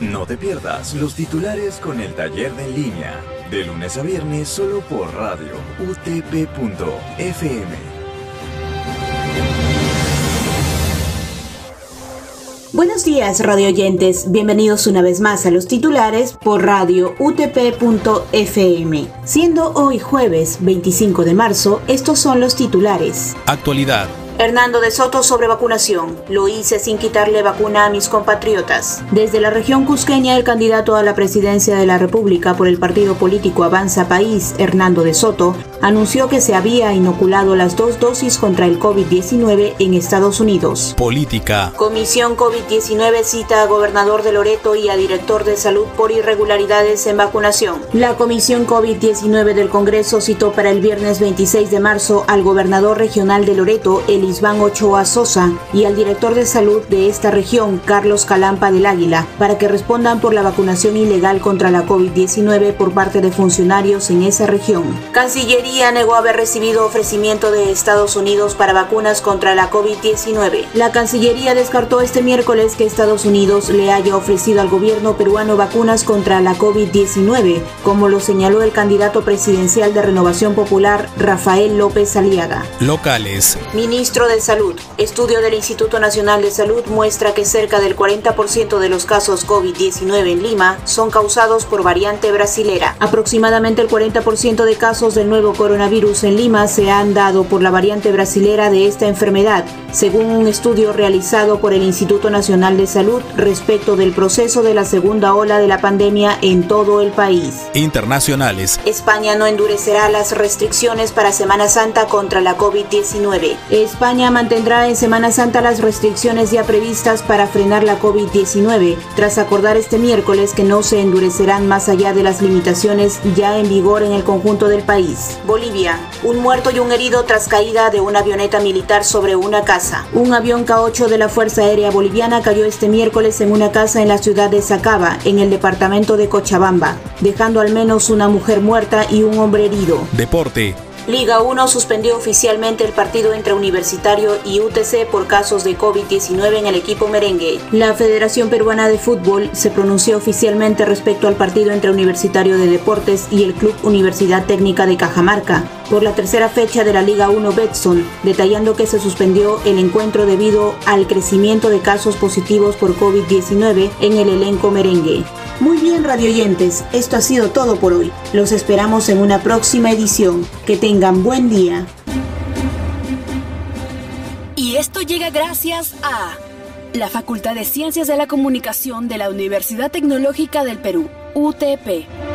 No te pierdas los titulares con el taller de en línea, de lunes a viernes solo por radio utp.fm. Buenos días, radio oyentes. Bienvenidos una vez más a los titulares por radio utp.fm. Siendo hoy jueves 25 de marzo, estos son los titulares. Actualidad. Hernando de Soto sobre vacunación. Lo hice sin quitarle vacuna a mis compatriotas. Desde la región cusqueña, el candidato a la presidencia de la República por el partido político Avanza País, Hernando de Soto, anunció que se había inoculado las dos dosis contra el COVID-19 en Estados Unidos. Política. Comisión COVID-19 cita a gobernador de Loreto y a director de salud por irregularidades en vacunación. La Comisión COVID-19 del Congreso citó para el viernes 26 de marzo al gobernador regional de Loreto, el Iván Ochoa Sosa y al director de salud de esta región, Carlos Calampa del Águila, para que respondan por la vacunación ilegal contra la COVID-19 por parte de funcionarios en esa región. Cancillería negó haber recibido ofrecimiento de Estados Unidos para vacunas contra la COVID-19. La Cancillería descartó este miércoles que Estados Unidos le haya ofrecido al gobierno peruano vacunas contra la COVID-19, como lo señaló el candidato presidencial de Renovación Popular, Rafael López Aliaga. Locales. Ministro de Salud. Estudio del Instituto Nacional de Salud muestra que cerca del 40% de los casos COVID-19 en Lima son causados por variante brasilera. Aproximadamente el 40% de casos del nuevo coronavirus en Lima se han dado por la variante brasilera de esta enfermedad, según un estudio realizado por el Instituto Nacional de Salud respecto del proceso de la segunda ola de la pandemia en todo el país. Internacionales. España no endurecerá las restricciones para Semana Santa contra la COVID-19. España España mantendrá en Semana Santa las restricciones ya previstas para frenar la COVID-19, tras acordar este miércoles que no se endurecerán más allá de las limitaciones ya en vigor en el conjunto del país. Bolivia. Un muerto y un herido tras caída de una avioneta militar sobre una casa. Un avión K-8 de la Fuerza Aérea Boliviana cayó este miércoles en una casa en la ciudad de Sacaba, en el departamento de Cochabamba, dejando al menos una mujer muerta y un hombre herido. Deporte. Liga 1 suspendió oficialmente el partido entre Universitario y UTC por casos de COVID-19 en el equipo merengue. La Federación Peruana de Fútbol se pronunció oficialmente respecto al partido entre Universitario de Deportes y el Club Universidad Técnica de Cajamarca por la tercera fecha de la Liga 1 Betson, detallando que se suspendió el encuentro debido al crecimiento de casos positivos por COVID-19 en el elenco merengue. Muy bien, radioyentes, esto ha sido todo por hoy. Los esperamos en una próxima edición. Que tengan buen día. Y esto llega gracias a la Facultad de Ciencias de la Comunicación de la Universidad Tecnológica del Perú, UTP.